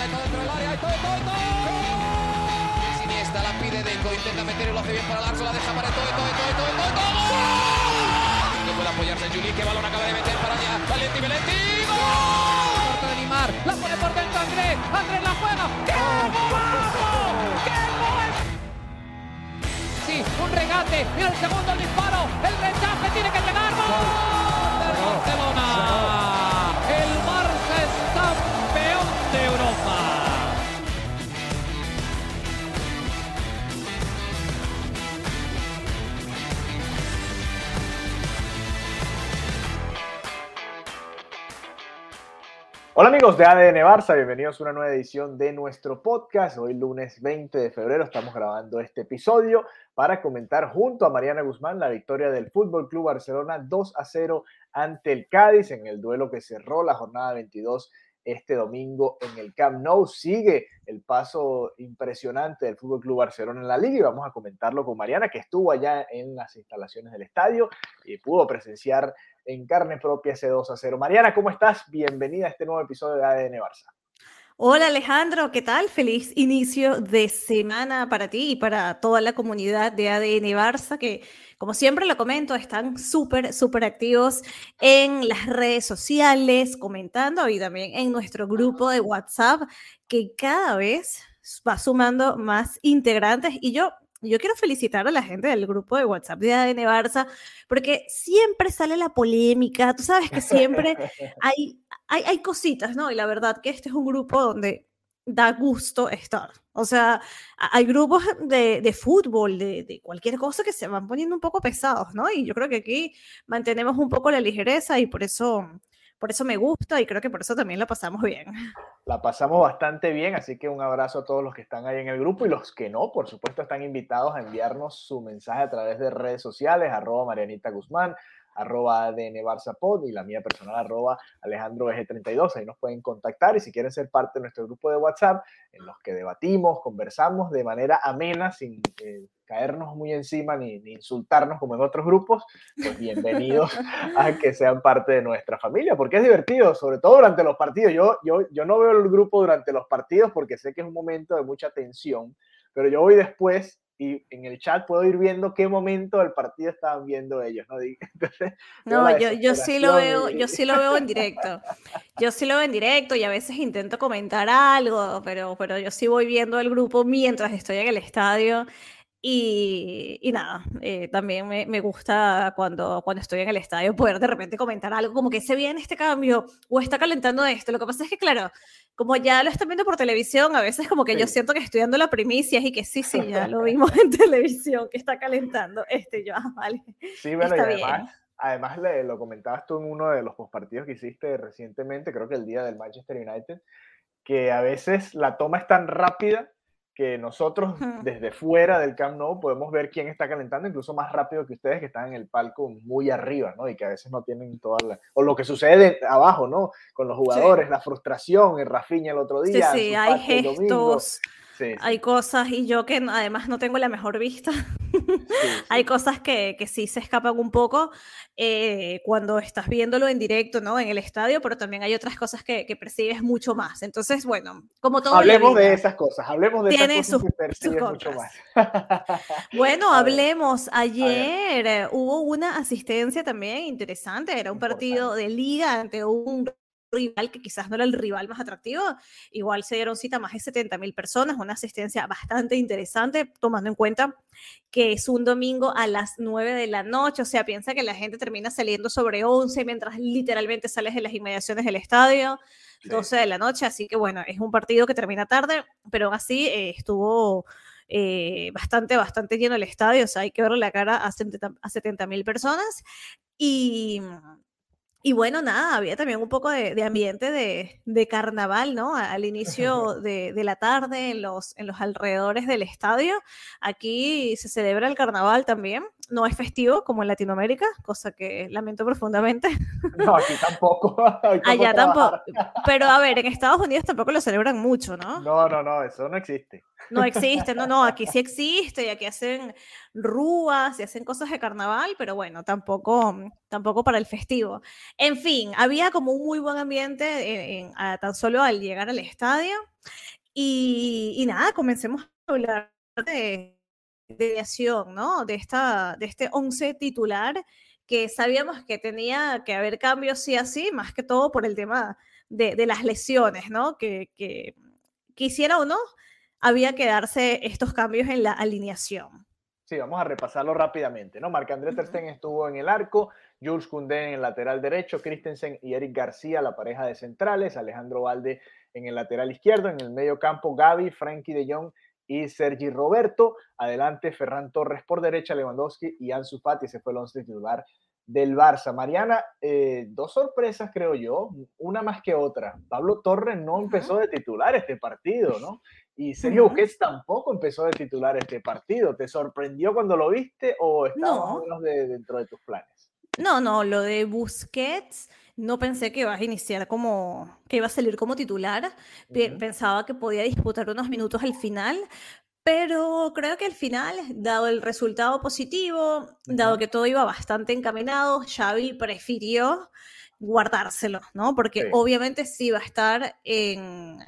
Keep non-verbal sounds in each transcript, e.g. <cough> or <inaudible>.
pelota todo dentro del área. Siniesta la pide Deco, intenta meter y lo hace bien para Larso, la deja para todo, todo, todo, todo, todo, todo. No puede apoyarse Juli, que balón acaba de meter para allá. Valenti, Valenti, ¡gol! de Neymar, la pone por dentro Andrés, Andrés la juega. ¡Qué golazo! ¡Qué gol! Sí, un regate, mira el segundo el disparo, el rechace tiene que llegar. ¡Gol! Barcelona. Hola amigos de ADN Barça, bienvenidos a una nueva edición de nuestro podcast. Hoy lunes 20 de febrero estamos grabando este episodio para comentar junto a Mariana Guzmán la victoria del Fútbol Club Barcelona 2 a 0 ante el Cádiz en el duelo que cerró la jornada 22 este domingo en el Camp Nou. Sigue el paso impresionante del Fútbol Club Barcelona en la liga y vamos a comentarlo con Mariana que estuvo allá en las instalaciones del estadio y pudo presenciar en carne propia ese 2 a 0. Mariana, ¿cómo estás? Bienvenida a este nuevo episodio de ADN Barça. Hola Alejandro, ¿qué tal? Feliz inicio de semana para ti y para toda la comunidad de ADN Barça, que como siempre lo comento, están súper, súper activos en las redes sociales, comentando y también en nuestro grupo de WhatsApp, que cada vez va sumando más integrantes. Y yo yo quiero felicitar a la gente del grupo de WhatsApp de ADN Barça, porque siempre sale la polémica, tú sabes que siempre <laughs> hay, hay, hay cositas, ¿no? Y la verdad que este es un grupo donde da gusto estar. O sea, hay grupos de, de fútbol, de, de, cualquier cosa que se van poniendo un poco pesados, ¿no? Y yo creo que aquí mantenemos un poco la ligereza y por eso por eso me gusta y creo que por eso también la pasamos bien. <laughs> La pasamos bastante bien, así que un abrazo a todos los que están ahí en el grupo y los que no, por supuesto, están invitados a enviarnos su mensaje a través de redes sociales, arroba Marianita Guzmán, arroba ADN Barça Pod y la mía personal arroba Alejandro 32 Ahí nos pueden contactar y si quieren ser parte de nuestro grupo de WhatsApp en los que debatimos, conversamos de manera amena, sin eh, caernos muy encima ni, ni, insultarnos como en otros grupos, pues bienvenidos <laughs> a que sean parte de nuestra familia, porque es divertido, sobre todo durante los partidos. Yo, yo, yo no veo el grupo durante los partidos porque sé que es un momento de mucha tensión, pero yo voy después y en el chat puedo ir viendo qué momento del partido estaban viendo ellos, ¿no? <laughs> Entonces, no, yo, yo sí lo veo, yo sí lo veo en directo. Yo sí lo veo en directo y a veces intento comentar algo, pero, pero yo sí voy viendo el grupo mientras estoy en el estadio. Y, y, nada, eh, también me, me, gusta cuando, cuando estoy en el estadio poder de repente comentar algo como que se viene este cambio o está calentando esto. Lo que pasa es que, claro, como ya lo están viendo por televisión, a veces como que sí. yo siento que estoy dando la primicia y que sí, sí, ya lo <laughs> vimos en televisión, que está calentando este, yo, ah, vale. Sí, bueno, está y además, bien. además le, lo comentabas tú en uno de los postpartidos que hiciste recientemente, creo que el día del Manchester United, que a veces la toma es tan rápida que nosotros desde fuera del Camp Nou podemos ver quién está calentando incluso más rápido que ustedes que están en el palco muy arriba, ¿no? Y que a veces no tienen toda la... o lo que sucede abajo, ¿no? Con los jugadores, sí. la frustración, el Rafinha el otro día. Sí, sí, hay gestos, hay cosas y yo que además no tengo la mejor vista, <laughs> hay cosas que, que, sí se escapan un poco eh, cuando estás viéndolo en directo, ¿no? En el estadio, pero también hay otras cosas que, que percibes mucho más. Entonces, bueno, como todo. Hablemos vida, de esas cosas, hablemos de tiene esas cosas sus, que percibes mucho más. <laughs> bueno, <laughs> hablemos. Ayer eh, hubo una asistencia también interesante, era un partido de liga ante un rival que quizás no era el rival más atractivo, igual se dieron cita más de 70 mil personas, una asistencia bastante interesante, tomando en cuenta que es un domingo a las 9 de la noche, o sea, piensa que la gente termina saliendo sobre 11 mientras literalmente sales de las inmediaciones del estadio, sí. 12 de la noche, así que bueno, es un partido que termina tarde, pero así eh, estuvo... Eh, bastante, bastante lleno el estadio, o sea, hay que verle la cara a 70 mil personas. Y, y bueno, nada, había también un poco de, de ambiente de, de, carnaval, ¿no? Al <laughs> inicio de, de, la tarde, en los, en los alrededores del estadio. Aquí se celebra el carnaval también. no es festivo como en Latinoamérica, cosa que lamento profundamente. <laughs> No, aquí tampoco. <laughs> Allá tampoco. Pero a ver, en Estados Unidos tampoco lo celebran mucho, ¿no? No, no, no, eso no existe. No existe, no, no, aquí sí existe y aquí hacen rúas y hacen cosas de carnaval, pero bueno, tampoco, tampoco para el festivo. En fin, había como un muy buen ambiente tan solo al llegar al estadio. Y, y nada, comencemos a hablar de, de ¿no? De, esta, de este 11 titular que sabíamos que tenía que haber cambios sí así, más que todo por el tema de, de las lesiones, ¿no? Que, que quisiera o no, había que darse estos cambios en la alineación. Sí, vamos a repasarlo rápidamente, ¿no? Marc-André Ter estuvo en el arco, Jules Koundé en el lateral derecho, Christensen y Eric García, la pareja de centrales, Alejandro Valde en el lateral izquierdo, en el medio campo Gaby, Frankie de Jong y Sergi Roberto. Adelante Ferran Torres por derecha, Lewandowski y Ansu Fati. Ese fue el once titular del Barça. Mariana, eh, dos sorpresas creo yo, una más que otra. Pablo Torres no empezó de titular este partido, ¿no? Y Sergio Busquets tampoco empezó de titular este partido. ¿Te sorprendió cuando lo viste o estaba no. de, dentro de tus planes? No, no, lo de Busquets no pensé que iba a iniciar como, que iba a salir como titular. Pensaba que podía disputar unos minutos al final, pero creo que al final, dado el resultado positivo, dado que todo iba bastante encaminado, Xavi prefirió guardárselo, ¿no? Porque obviamente sí va a estar en,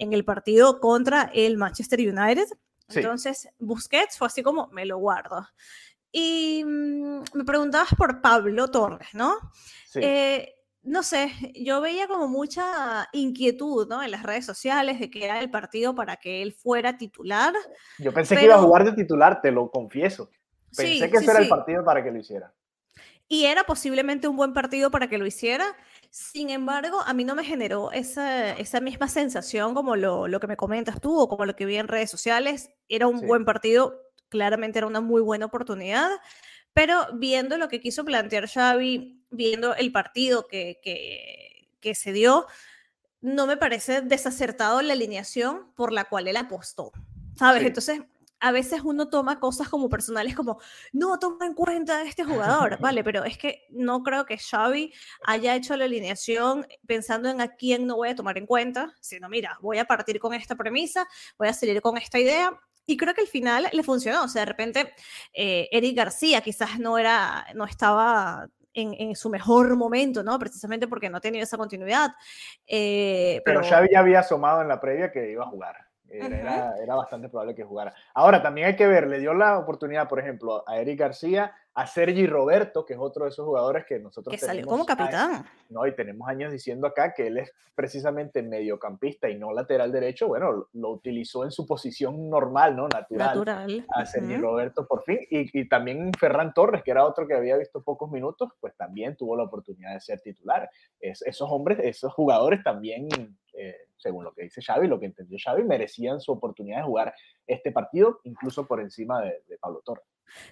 en, el partido contra el Manchester United. Entonces, Busquets fue así como, me lo guardo. Y mm, me preguntabas por Pablo Torres, ¿no? Sí. Eh, no sé, yo veía como mucha inquietud, ¿no? En las redes sociales de que era el partido para que él fuera titular. Yo pensé que iba a jugar de titular, te lo confieso. Pensé que ese era el partido para que lo hiciera. Y era posiblemente un buen partido para que lo hiciera. Sin embargo, a mí no me generó esa, esa misma sensación como lo, lo, que me comentas tú o como lo que vi en redes sociales. Era un buen partido, claramente era una muy buena oportunidad. Pero viendo lo que quiso plantear Xavi, viendo el partido que, que, se dio, no me parece desacertado la alineación por la cual él apostó. ¿Sabes? Entonces, a veces uno toma cosas como personales como, no toma en cuenta este jugador, <laughs> vale, pero es que no creo que Xavi haya hecho la alineación pensando en a quién no voy a tomar en cuenta, sino mira, voy a partir con esta premisa, voy a salir con esta idea y creo que al final le funcionó. O sea, de repente, eh, Eric García quizás no era, no estaba en, en, su mejor momento, ¿no? Precisamente porque no tenía esa continuidad. Eh, pero, pero Xavi ya había asomado en la previa que iba a jugar. Era, era, bastante probable que jugara. Ahora, también hay que ver, le dio la oportunidad, por ejemplo, a Eric García, a Sergi Roberto, que es otro de esos jugadores que nosotros... Que salió como capitán. no, y tenemos años diciendo acá que él es precisamente mediocampista y no lateral derecho. Bueno, lo utilizó en su posición normal, ¿no? Natural. Natural. A Sergi Roberto por fin. Y, y, también Ferran Torres, que era otro que había visto pocos minutos, pues también tuvo la oportunidad de ser titular. Es, esos hombres, esos jugadores también... Eh, según lo que dice Xavi, lo que entendió Xavi, merecían su oportunidad de jugar este partido, incluso por encima de, Pablo Torres.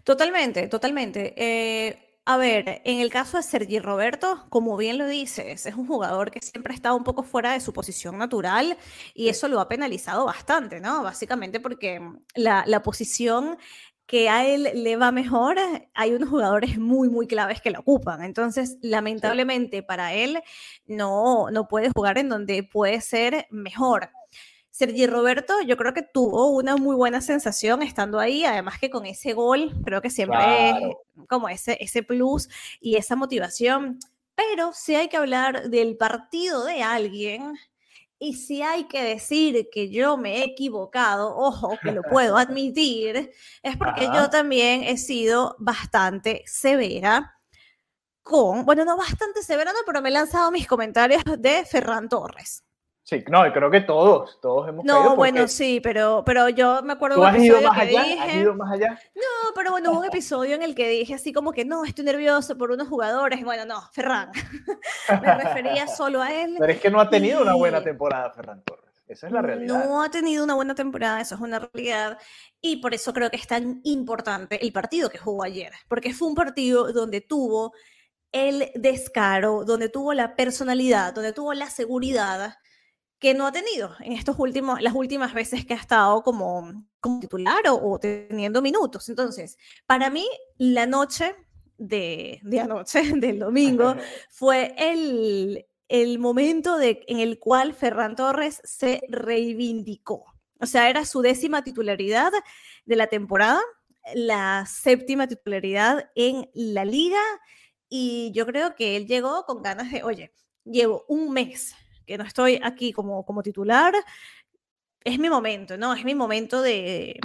Totalmente, totalmente. Eh, a ver, en el caso de Sergi Roberto, como bien lo dices, es un jugador que siempre ha estado un poco fuera de su posición natural y eso lo ha penalizado bastante, ¿no? Básicamente porque la, la posición que a él le va mejor, hay unos jugadores muy, muy claves que lo ocupan. Entonces, lamentablemente para él no, no puede jugar en donde puede ser mejor. Sergi Roberto, yo creo que tuvo una muy buena sensación estando ahí, además que con ese gol, creo que siempre es como ese, ese plus y esa motivación. Pero si hay que hablar del partido de alguien y si hay que decir que yo me he equivocado, ojo, que lo puedo <laughs> admitir, es porque yo también he sido bastante severa con, bueno, no bastante severa, no, pero me he lanzado mis comentarios de Ferran Torres. Sí, no, creo que todos, todos hemos No, bueno, sí, pero, pero yo me acuerdo ¿Tú has ido más allá? ¿Has ido más allá? No, pero bueno, hubo un episodio en el que dije así como que no, estoy nervioso por unos jugadores. Bueno, no, Ferran. <laughs> me refería solo a él. Pero es que no ha tenido una buena temporada Ferran Torres. Esa es la realidad. No ha tenido una buena temporada, eso es una realidad. Y por eso creo que es tan importante el partido que jugó ayer. Porque fue un partido donde tuvo el descaro, donde tuvo la personalidad, donde tuvo la seguridad que no ha tenido en estos últimos, las últimas veces que ha estado como, como titular o, teniendo minutos. Entonces, para mí, la noche de, de anoche, <laughs> del domingo, fue el, el momento de, en el cual Ferran Torres se reivindicó. O sea, era su décima titularidad de la temporada, la séptima titularidad en la liga y yo creo que él llegó con ganas de, oye, llevo un mes que no estoy aquí como, como titular, es mi momento, ¿no? Es mi momento de,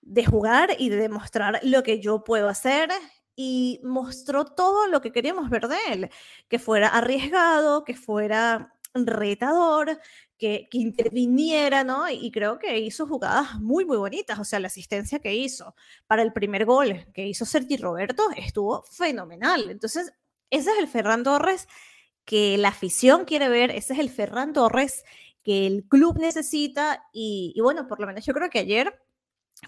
de jugar y de demostrar lo que yo puedo hacer y mostró todo lo que queríamos ver de él, que fuera arriesgado, que fuera retador, que, que, interviniera, ¿no? Y creo que hizo jugadas muy, muy bonitas. O sea, la asistencia que hizo para el primer gol que hizo Sergi Roberto estuvo fenomenal. Entonces, ese es el Ferran Torres que la afición quiere ver, ese es el Ferran Torres que el club necesita. Y, y bueno, por lo menos yo creo que ayer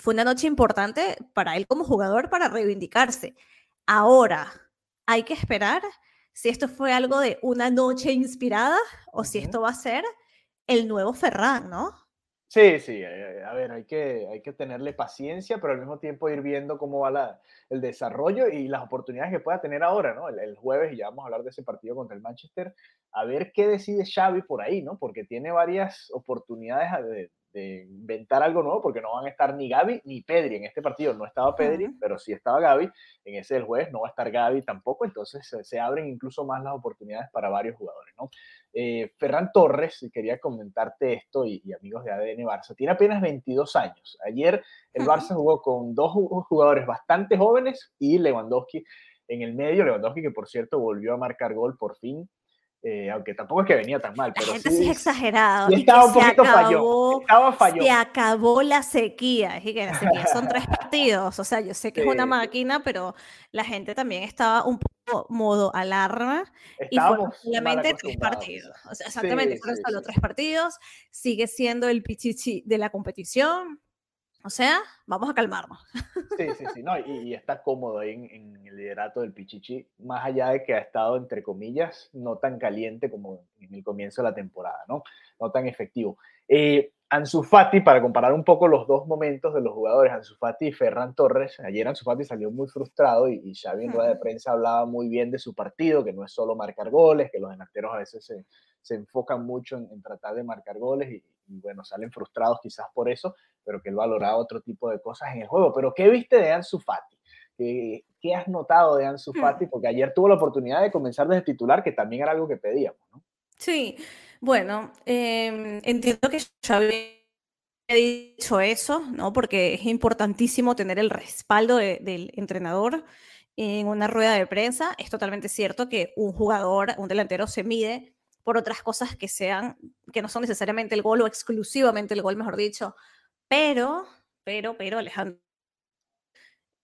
fue una noche importante para él como jugador para reivindicarse. Ahora, hay que esperar si esto fue algo de una noche inspirada o si esto va a ser el nuevo Ferran, ¿no? Sí, sí, eh, a ver, hay que, hay que tenerle paciencia, pero al mismo tiempo ir viendo cómo va la, el desarrollo y las oportunidades que pueda tener ahora, ¿no? El, jueves, y ya vamos a hablar de ese partido contra el Manchester, a ver qué decide Xavi por ahí, ¿no? Porque tiene varias oportunidades de, de inventar algo nuevo, porque no van a estar ni Gaby ni Pedri. En este partido no estaba Pedri, pero sí estaba Gaby. En ese del jueves no va a estar Gaby tampoco, entonces se, abren incluso más las oportunidades para varios jugadores. ¿no? Eh, Ferran Torres, quería comentarte esto, y, amigos de ADN Barça, tiene apenas 22 años. Ayer el Barça jugó con dos jugadores bastante jóvenes y Lewandowski en el medio. Lewandowski, que por cierto volvió a marcar gol por fin eh, aunque tampoco es que venía tan mal. Pero la gente sí, es exagerado. Y, estaba un poquito acabó, Estaba falló. Se acabó la sequía. Es que la sequía son tres <laughs> partidos. O sea, yo sé que es una máquina, pero la gente también estaba un poco modo alarma. Estábamos y solamente tres partidos. O sea, exactamente, fueron solo tres partidos. Sigue siendo el pichichi de la competición. O sea, vamos a calmarnos. Sí, sí, sí, no, y, está cómodo ahí en, el liderato del Pichichi, más allá de que ha estado, entre comillas, no tan caliente como en el comienzo de la temporada, ¿no? No tan efectivo. Eh, Ansu Fati, para comparar un poco los dos momentos de los jugadores, Ansu Fati y Ferran Torres, ayer Ansu Fati salió muy frustrado y, y Xavi en rueda de prensa hablaba muy bien de su partido, que no es solo marcar goles, que los delanteros a veces se, se enfocan mucho en, tratar de marcar goles y, bueno, salen frustrados quizás por eso, pero que él valoraba otro tipo de cosas en el juego. Pero ¿qué viste de Ansu Fati? ¿Qué, qué has notado de Ansu hmm. Fati? Porque ayer tuvo la oportunidad de comenzar desde titular, que también era algo que pedíamos, ¿no? Sí, bueno, em, entiendo que ya había dicho eso, ¿no? Porque es importantísimo tener el respaldo del entrenador en una rueda de prensa. Es totalmente cierto que un jugador, un delantero se mide por otras cosas que sean, que no son necesariamente el gol o exclusivamente el gol, mejor dicho. Pero, pero, pero, Alejandro,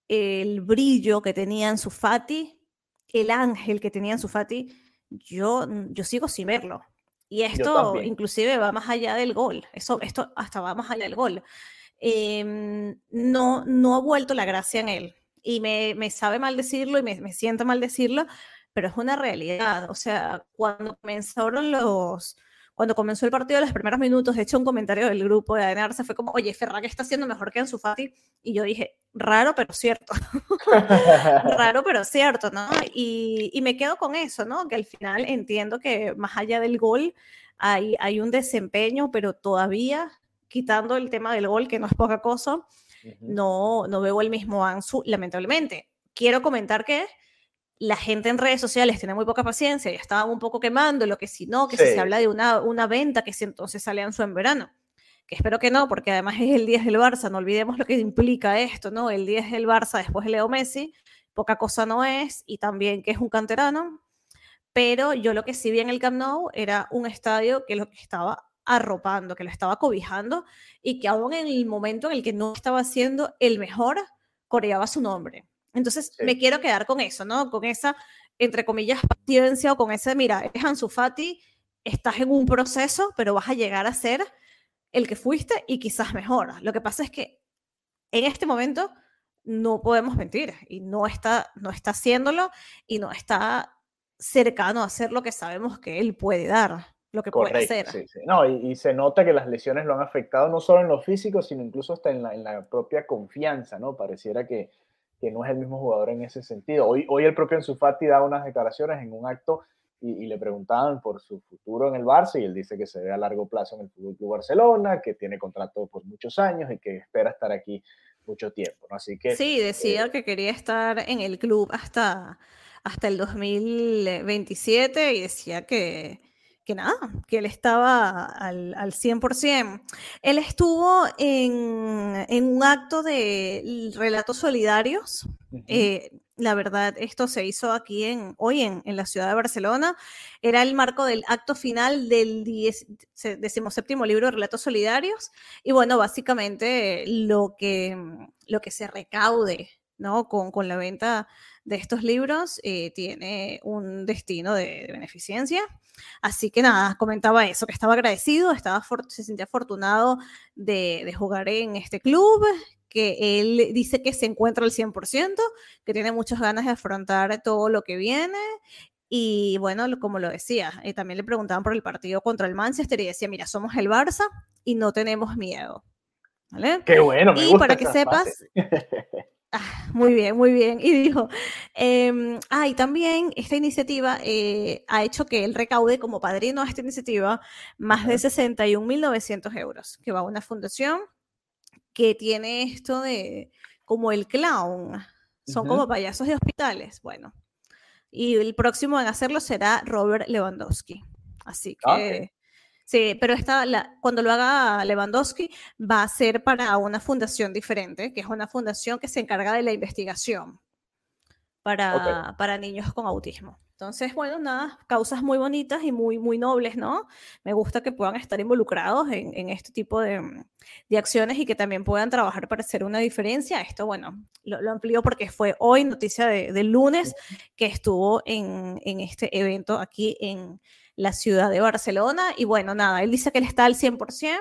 el brillo que tenía en su Fati, el ángel que tenía en su Fati, yo, yo sigo sin verlo. Y esto inclusive va más allá del gol. Eso, esto hasta va más allá del gol. Em, no, no ha vuelto la gracia en él. Y me, me sabe mal decirlo y me, me siento mal decirlo, pero es una realidad. O sea, cuando comenzaron los, cuando comenzó el partido, los primeros minutos, de hecho, un comentario del grupo de Adenarse fue como, oye, Ferran está haciendo mejor que Ansu Fati. Y yo dije, raro, pero cierto. <laughs> raro, pero cierto, ¿no? Y, y, me quedo con eso, ¿no? Que al final entiendo que más allá del gol hay, hay un desempeño, pero todavía, quitando el tema del gol, que no es poca cosa, no, no veo el mismo Ansu, lamentablemente. Quiero comentar que la gente en redes sociales tiene muy poca paciencia y estaban un poco quemando lo que si no, que si se habla de una, una venta, que si entonces sale Ansu en verano. Que espero que no, porque además es el 10 del Barça, no olvidemos lo que implica esto, ¿no? El 10 del Barça después de Leo Messi, poca cosa no es, y también que es un canterano, pero yo lo que sí vi en el Camp Nou era un estadio que lo que estaba arropando, que lo estaba cobijando, y que aún en el momento en el que no estaba siendo el mejor, coreaba su nombre. Entonces, me quiero quedar con eso, ¿no? Con esa, entre comillas, paciencia o con ese, mira, es Ansu Fati, estás en un proceso, pero vas a llegar a ser el que fuiste y quizás mejor. Lo que pasa es que en este momento no podemos mentir y no está, no está haciéndolo y no está cercano a hacer lo que sabemos que él puede dar. lo que puede ser. Sí, sí. No, y, se nota que las lesiones lo han afectado no solo en lo físico, sino incluso hasta en la, en la propia confianza, ¿no? Pareciera que, que, no es el mismo jugador en ese sentido. Hoy, hoy el propio Ansu Fati da unas declaraciones en un acto y, le preguntaban por su futuro en el Barça y él dice que se ve a largo plazo en el Fútbol Club Barcelona, que tiene contrato por muchos años y que espera estar aquí mucho tiempo, ¿no? Así que Sí, decía eh, que quería estar en el club hasta hasta el 2027 y decía que que nada, que él estaba al, al 100%. Él estuvo en, en, un acto de relatos solidarios. Eh, la verdad, esto se hizo aquí en, hoy en, en, la ciudad de Barcelona. Era el marco del acto final del 17 libro de Relatos Solidarios. Y bueno, básicamente lo que, lo que se recaude ¿no? con, con la venta de estos libros eh, tiene un destino de, de, beneficencia. Así que nada, comentaba eso, que estaba agradecido, estaba se sentía afortunado de, de, jugar en este club, que él dice que se encuentra al 100%, que tiene muchas ganas de afrontar todo lo que viene. Y bueno, como lo decía, eh, también le preguntaban por el partido contra el Manchester y decía, mira, somos el Barça y no tenemos miedo. ¿Vale? Qué bueno. Me y para que sepas, <laughs> Ah, muy bien, muy bien. Y dijo, eh, ah, y también esta iniciativa eh, ha hecho que él recaude como padrino de esta iniciativa más de 61.900 euros, que va a una fundación que tiene esto de como el clown, son uh -huh. como payasos de hospitales, bueno. Y el próximo en hacerlo será Robert Lewandowski. Así que... Okay. Sí, pero esta, la, cuando lo haga Lewandowski va a ser para una fundación diferente, que es una fundación que se encarga de la investigación para, okay. para niños con autismo. Entonces, bueno, nada, causas muy bonitas y muy, muy nobles, ¿no? Me gusta que puedan estar involucrados en, en este tipo de, de, acciones y que también puedan trabajar para hacer una diferencia. Esto, bueno, lo, lo amplío porque fue hoy, noticia del de lunes, que estuvo en, en este evento aquí en, la ciudad de Barcelona. Y bueno, nada, él dice que él está al 100%,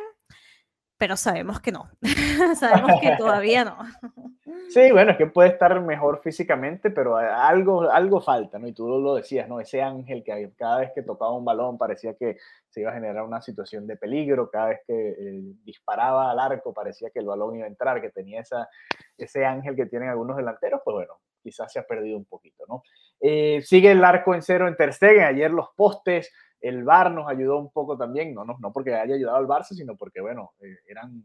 pero sabemos que no. <laughs> sabemos que todavía no. <laughs> sí, bueno, es que puede estar mejor físicamente, pero algo, algo falta, ¿no? Y tú lo decías, ¿no? Ese ángel que cada vez que tocaba un balón parecía que se iba a generar una situación de peligro, cada vez que eh, disparaba al arco parecía que el balón iba a entrar, que tenía esa, ese ángel que tienen algunos delanteros, pues bueno, quizás se ha perdido un poquito, ¿no? Eh, sigue el arco en cero en Ter Stegen, ayer los postes, el VAR nos ayudó un poco también, no, no, no porque haya ayudado al Barça, sino porque, bueno, eh, eran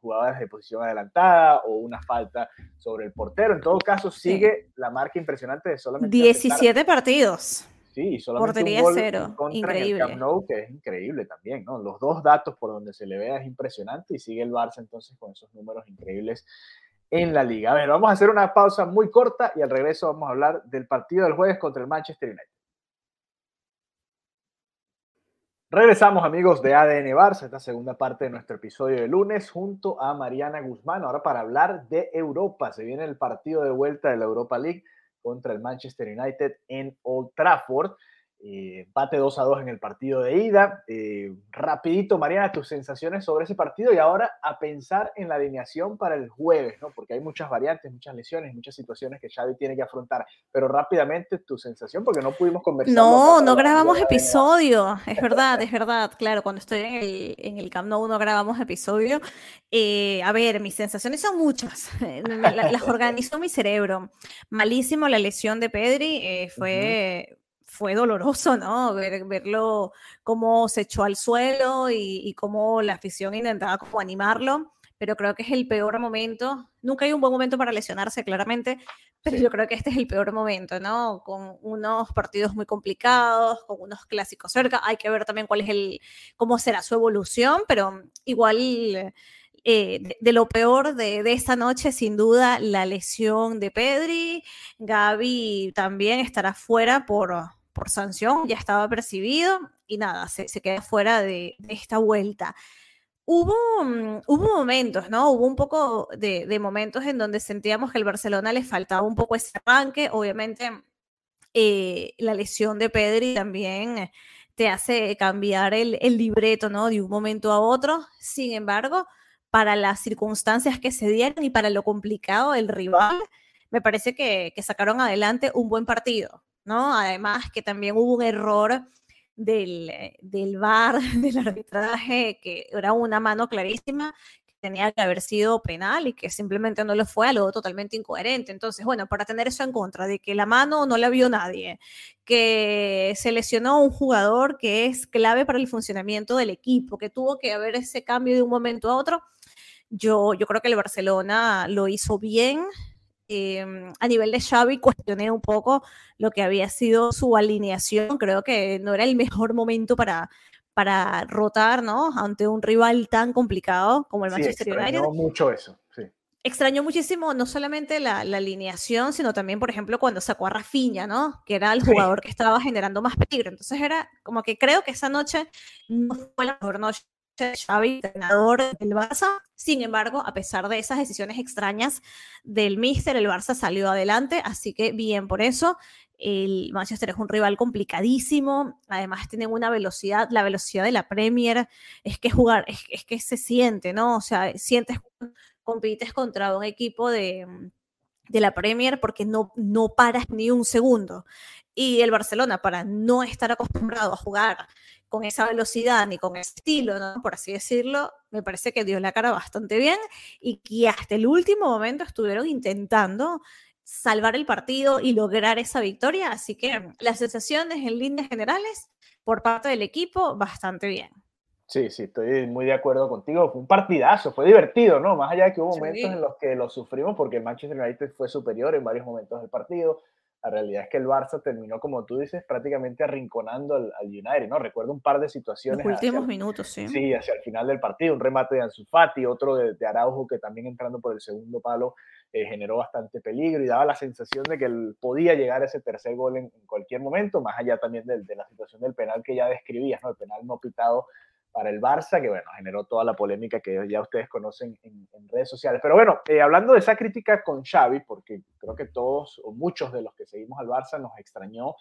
jugadas de posición adelantada o una falta sobre el portero. En todo caso, sigue sí. la marca impresionante de solamente 17 partidos. Sí, solamente Portería un gol cero. Increíble. En el Camp Nou, que es increíble también, ¿no? Los dos datos por donde se le vea es impresionante y sigue el Barça entonces con esos números increíbles en la liga. A ver, vamos a hacer una pausa muy corta y al regreso vamos a hablar del partido del jueves contra el Manchester United. Regresamos amigos de ADN Barça, esta segunda parte de nuestro episodio de lunes junto a Mariana Guzmán, ahora para hablar de Europa. Se viene el partido de vuelta de la Europa League contra el Manchester United en Old Trafford. Eh, empate 2 a 2 en el partido de ida. Eh, rapidito, Mariana, tus sensaciones sobre ese partido y ahora a pensar en la alineación para el jueves, ¿no? Porque hay muchas variantes, muchas lesiones, muchas situaciones que Xavi tiene que afrontar. Pero rápidamente tu sensación, porque no pudimos conversar. No, no grabamos episodio, es verdad, es verdad. Claro, cuando estoy en el, en el Camp Nou no grabamos episodio. Eh, a ver, mis sensaciones son muchas. <laughs> las <laughs> organizó mi cerebro. Malísimo la lesión de Pedri, eh, fue... Uh -huh fue doloroso, ¿no? Ver, verlo cómo se echó al suelo y, y, cómo la afición intentaba como animarlo, pero creo que es el peor momento. Nunca hay un buen momento para lesionarse, claramente, pero yo creo que este es el peor momento, ¿no? Con unos partidos muy complicados, con unos clásicos cerca. Hay que ver también cuál es el, cómo será su evolución, pero igual eh, de, de, lo peor de, de, esta noche, sin duda, la lesión de Pedri. Gaby también estará fuera por, por sanción, ya estaba percibido y nada, se, se queda fuera de, esta vuelta. Hubo, um, hubo, momentos, ¿no? Hubo un poco de, momentos en donde sentíamos que al Barcelona le faltaba un poco ese arranque. Obviamente, eh, la lesión de Pedri también te hace cambiar el, el, libreto, ¿no? De un momento a otro. Sin embargo, para las circunstancias que se dieron y para lo complicado del rival, me parece que sacaron adelante un buen partido. ¿No? Además que también hubo un error del, del VAR, <laughs> del arbitraje, que era una mano clarísima, que tenía que haber sido penal y que simplemente no lo fue, algo totalmente incoherente. Entonces, bueno, para tener eso en contra, de que la mano no la vio nadie, que se lesionó un jugador que es clave para el funcionamiento del equipo, que tuvo que haber ese cambio de un momento a otro, yo, yo creo que el Barcelona lo hizo bien, Em, a nivel de Xavi cuestioné un poco lo que había sido su alineación. Creo que no era el mejor momento para, para rotar, ¿no? Ante un rival tan complicado como el Manchester United. mucho eso, sí. Extrañó muchísimo no solamente la, alineación, sino también, por ejemplo, cuando sacó a Rafinha, ¿no? Que era el jugador que estaba generando más peligro. Entonces era como que creo que esa noche no fue la mejor noche Xavi, entrenador del Barça. Sin embargo, a pesar de esas decisiones extrañas del míster, el Barça salió adelante, así que bien por eso. El Manchester es un rival complicadísimo, además tienen una velocidad, la velocidad de la Premier, es que jugar, es, que se siente, ¿no? O sea, sientes, compites contra un equipo de, de la Premier porque no, no paras ni un segundo. Y el Barcelona, para no estar acostumbrado a jugar con esa velocidad ni con ese estilo, ¿no? por así decirlo, me parece que dio la cara bastante bien y que hasta el último momento estuvieron intentando salvar el partido y lograr esa victoria. Así que las sensaciones en líneas generales por parte del equipo, bastante bien. Sí, sí, estoy muy de acuerdo contigo. Fue un partidazo, fue divertido, ¿no? Más allá de que hubo momentos en los que lo sufrimos porque Manchester United fue superior en varios momentos del partido la realidad es que el Barça terminó, como tú dices, prácticamente arrinconando al, United, ¿no? Recuerdo un par de situaciones. Los últimos minutos, sí. Sí, hacia el final del partido, un remate de Ansu Fati, otro de, Araujo que también entrando por el segundo palo eh, generó bastante peligro y daba la sensación de que él podía llegar a ese tercer gol en, cualquier momento, más allá también de, de, la situación del penal que ya describías, ¿no? El penal no pitado para el Barça, que bueno, generó toda la polémica que ya ustedes conocen en, redes sociales. Pero bueno, eh, hablando de esa crítica con Xavi, porque creo que todos o muchos de los que seguimos al Barça nos extrañó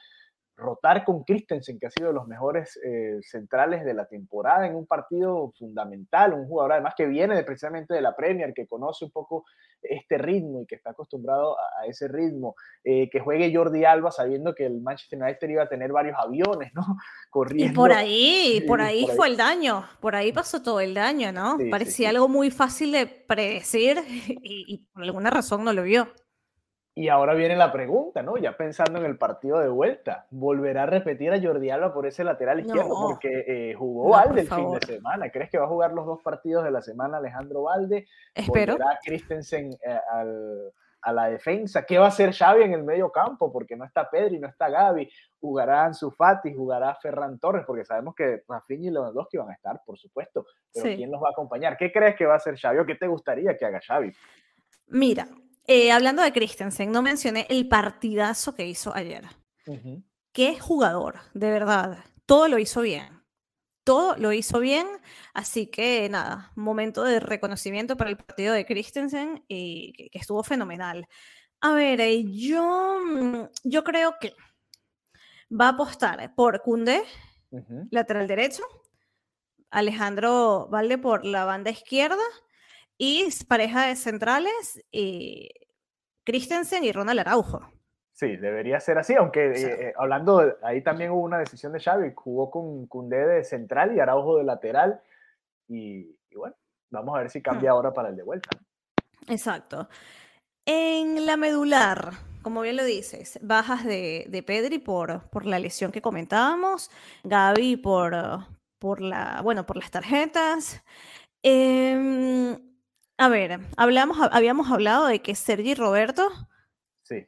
rotar con Christensen, que ha sido de los mejores eh, centrales de la temporada en un partido fundamental, un jugador además que viene precisamente de la Premier, que conoce un poco este ritmo y que está acostumbrado a, ese ritmo, eh, que juegue Jordi Alba sabiendo que el Manchester United iba a tener varios aviones, ¿no? <laughs> Corriendo. Y por ahí, por ahí fue el daño, por ahí pasó todo el daño, ¿no? Parecía algo muy fácil de predecir <laughs> y por alguna razón no lo vio. Y ahora viene la pregunta, ¿no? Ya pensando en el partido de vuelta, ¿volverá a repetir a Jordi Alba por ese lateral izquierdo? Porque eh, jugó Valde el fin de semana. ¿Crees que va a jugar los dos partidos de la semana Alejandro Valde? Espero. ¿Volverá Christensen eh, a la defensa? ¿Qué va a hacer Xavi en el medio campo? Porque no está Pedri, no está Gaby. ¿Jugará Ansu Fati? ¿Jugará Ferran Torres? Porque sabemos que Rafinha y Lewandowski van a estar, por supuesto. Pero ¿quién los va a acompañar? ¿Qué crees que va a hacer Xavi o qué te gustaría que haga Xavi? Mira, eh, hablando de Christensen, no mencioné el partidazo que hizo ayer. Qué jugador, de verdad. Todo lo hizo bien. Todo lo hizo bien. Así que nada, momento de reconocimiento para el partido de Christensen y que, estuvo fenomenal. A ver, eh, yo, mm, yo creo que va a apostar por Kunde, lateral derecho, Alejandro Valde por la banda izquierda y pareja de centrales, y Christensen y Ronald Araujo. Sí, debería ser así, aunque eh, eh, hablando, ahí también hubo una decisión de Xavi, jugó con Cundé de central y Araujo de lateral, y, bueno, vamos a ver si cambia hmm. ahora para el de vuelta. Exacto. En la medular, como bien lo dices, bajas de, de Pedri por, por la lesión que comentábamos, Gaby por, por, la, bueno, por las tarjetas. Eh, a ver, hablamos, habíamos hablado de que Sergi Roberto sí.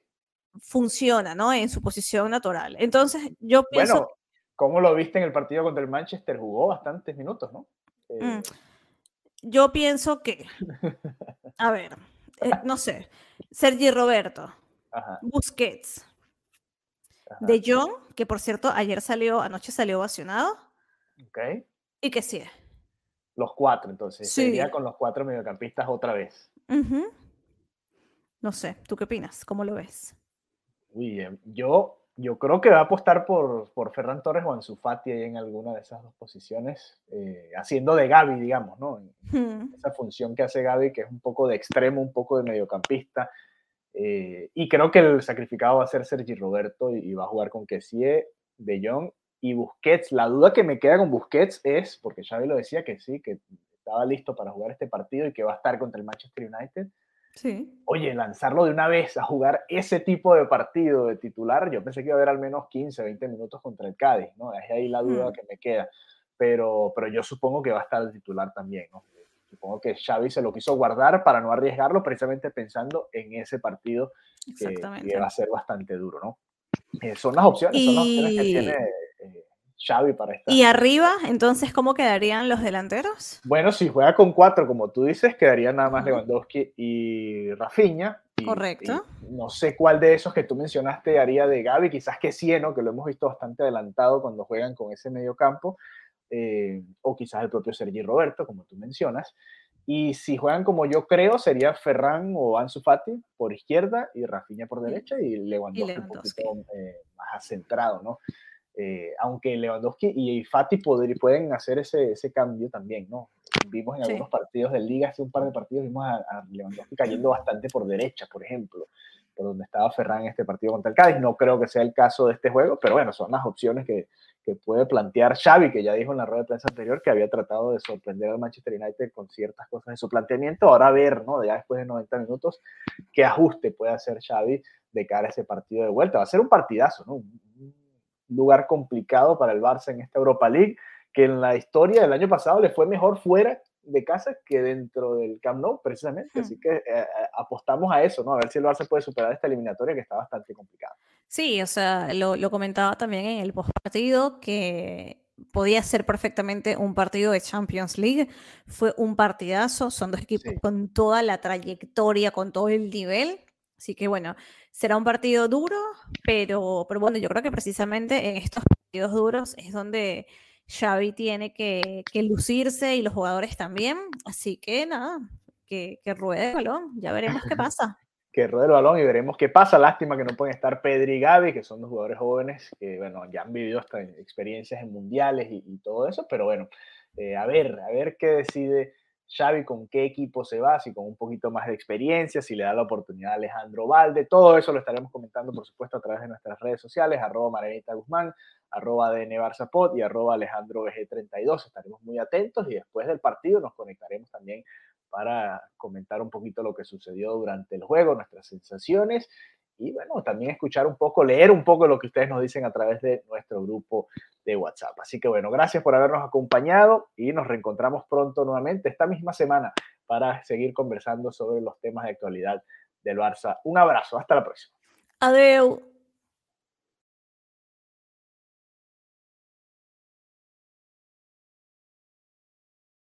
funciona, ¿no? En su posición natural. Entonces, yo pienso... Bueno, ¿cómo lo viste en el partido contra el Manchester? Jugó bastantes minutos, ¿no? Mm, eh, yo pienso que... A ver, eh, <laughs> no sé. Sergi Roberto, Busquets, De Jong, que por cierto ayer salió, anoche salió vacionado. Ok. Y que sí los cuatro, entonces. Sería con los cuatro mediocampistas otra vez. No sé, ¿tú qué opinas? ¿Cómo lo ves? Yo, yo creo que va a apostar por, por Ferran Torres o Ansu Fati ahí en alguna de esas dos posiciones, eh, haciendo de Gaby, digamos, ¿no? Esa función que hace Gaby, que es un poco de extremo, un poco de mediocampista. Eh, y creo que el sacrificado va a ser Sergi Roberto y, va a jugar con Kessie, De Jong y Busquets. La duda que me queda con Busquets es, porque Xavi lo decía que sí, que estaba listo para jugar este partido y que va a estar contra el Manchester United. Sí. Oye, lanzarlo de una vez a jugar ese tipo de partido de titular, yo pensé que iba a haber al menos 15, 20 minutos contra el Cádiz, ¿no? Es ahí la duda hmm. que me queda. Pero, pero yo supongo que va a estar el titular también, ¿no? Supongo que Xavi se lo quiso guardar para no arriesgarlo, precisamente pensando en ese partido que, que va a ser bastante duro, ¿no? Eh, son las opciones, son las opciones que tiene eh, Xavi para esta. ¿Y arriba, entonces, cómo quedarían los delanteros? Bueno, si juega con cuatro, como tú dices, quedarían nada más Lewandowski y Rafinha. Correcto. no sé cuál de esos que tú mencionaste haría de Gaby, quizás que Cieno, que lo hemos visto bastante adelantado cuando juegan con ese medio campo, eh, o quizás el propio Sergi Roberto, como tú mencionas. Y si juegan como yo creo, sería Ferran o Ansu Fati por izquierda y Rafinha por derecha y Lewandowski, un poquito eh, más centrado, ¿no? Eh, aunque Lewandowski y Fati pueden hacer ese, ese cambio también, ¿no? Vimos en algunos partidos de liga, hace un par de partidos, vimos a, Lewandowski cayendo bastante por derecha, por ejemplo, por donde estaba Ferran en este partido contra el Cádiz. No creo que sea el caso de este juego, pero bueno, son las opciones que, que puede plantear Xavi, que ya dijo en la rueda de prensa anterior que había tratado de sorprender al Manchester United con ciertas cosas en su planteamiento. Ahora a ver, ¿no? Ya después de 90 minutos, qué ajuste puede hacer Xavi de cara a ese partido de vuelta. Va a ser un partidazo, ¿no? Un lugar complicado para el Barça en esta Europa League, que en la historia del año pasado le fue mejor fuera de casa que dentro del Camp Nou, precisamente. Así que eh, eh, apostamos a eso, ¿no? A ver si el Barça puede superar esta eliminatoria que está bastante complicada. Sí, o sea, lo, lo comentaba también en el postpartido que podía ser perfectamente un partido de Champions League. Fue un partidazo, son dos equipos con toda la trayectoria, con todo el nivel. Así que bueno, será un partido duro, pero, pero bueno, yo creo que precisamente en estos partidos duros es donde Xavi tiene que, lucirse y los jugadores también. Así que nada, que, que ruede el balón, ya veremos qué <laughs> pasa. que ruede el balón y veremos qué pasa. Lástima que no pueden estar Pedri y Gaby, que son dos jugadores jóvenes que, bueno, ya han vivido hasta experiencias en mundiales y, todo eso, pero bueno, eh, a ver, a ver qué decide Xavi, con qué equipo se va, si con un poquito más de experiencia, si le da la oportunidad a Alejandro Valde, todo eso lo estaremos comentando, por supuesto, a través de nuestras redes sociales, arroba Marenita Guzmán, arroba DN Barzapot y arroba Alejandro BG32. Estaremos muy atentos y después del partido nos conectaremos también para comentar un poquito lo que sucedió durante el juego, nuestras sensaciones y bueno, también escuchar un poco, leer un poco lo que ustedes nos dicen a través de nuestro grupo de WhatsApp. Así que bueno, gracias por habernos acompañado y nos reencontramos pronto nuevamente esta misma semana para seguir conversando sobre los temas de actualidad del Barça. Un abrazo, hasta la próxima. Adiós.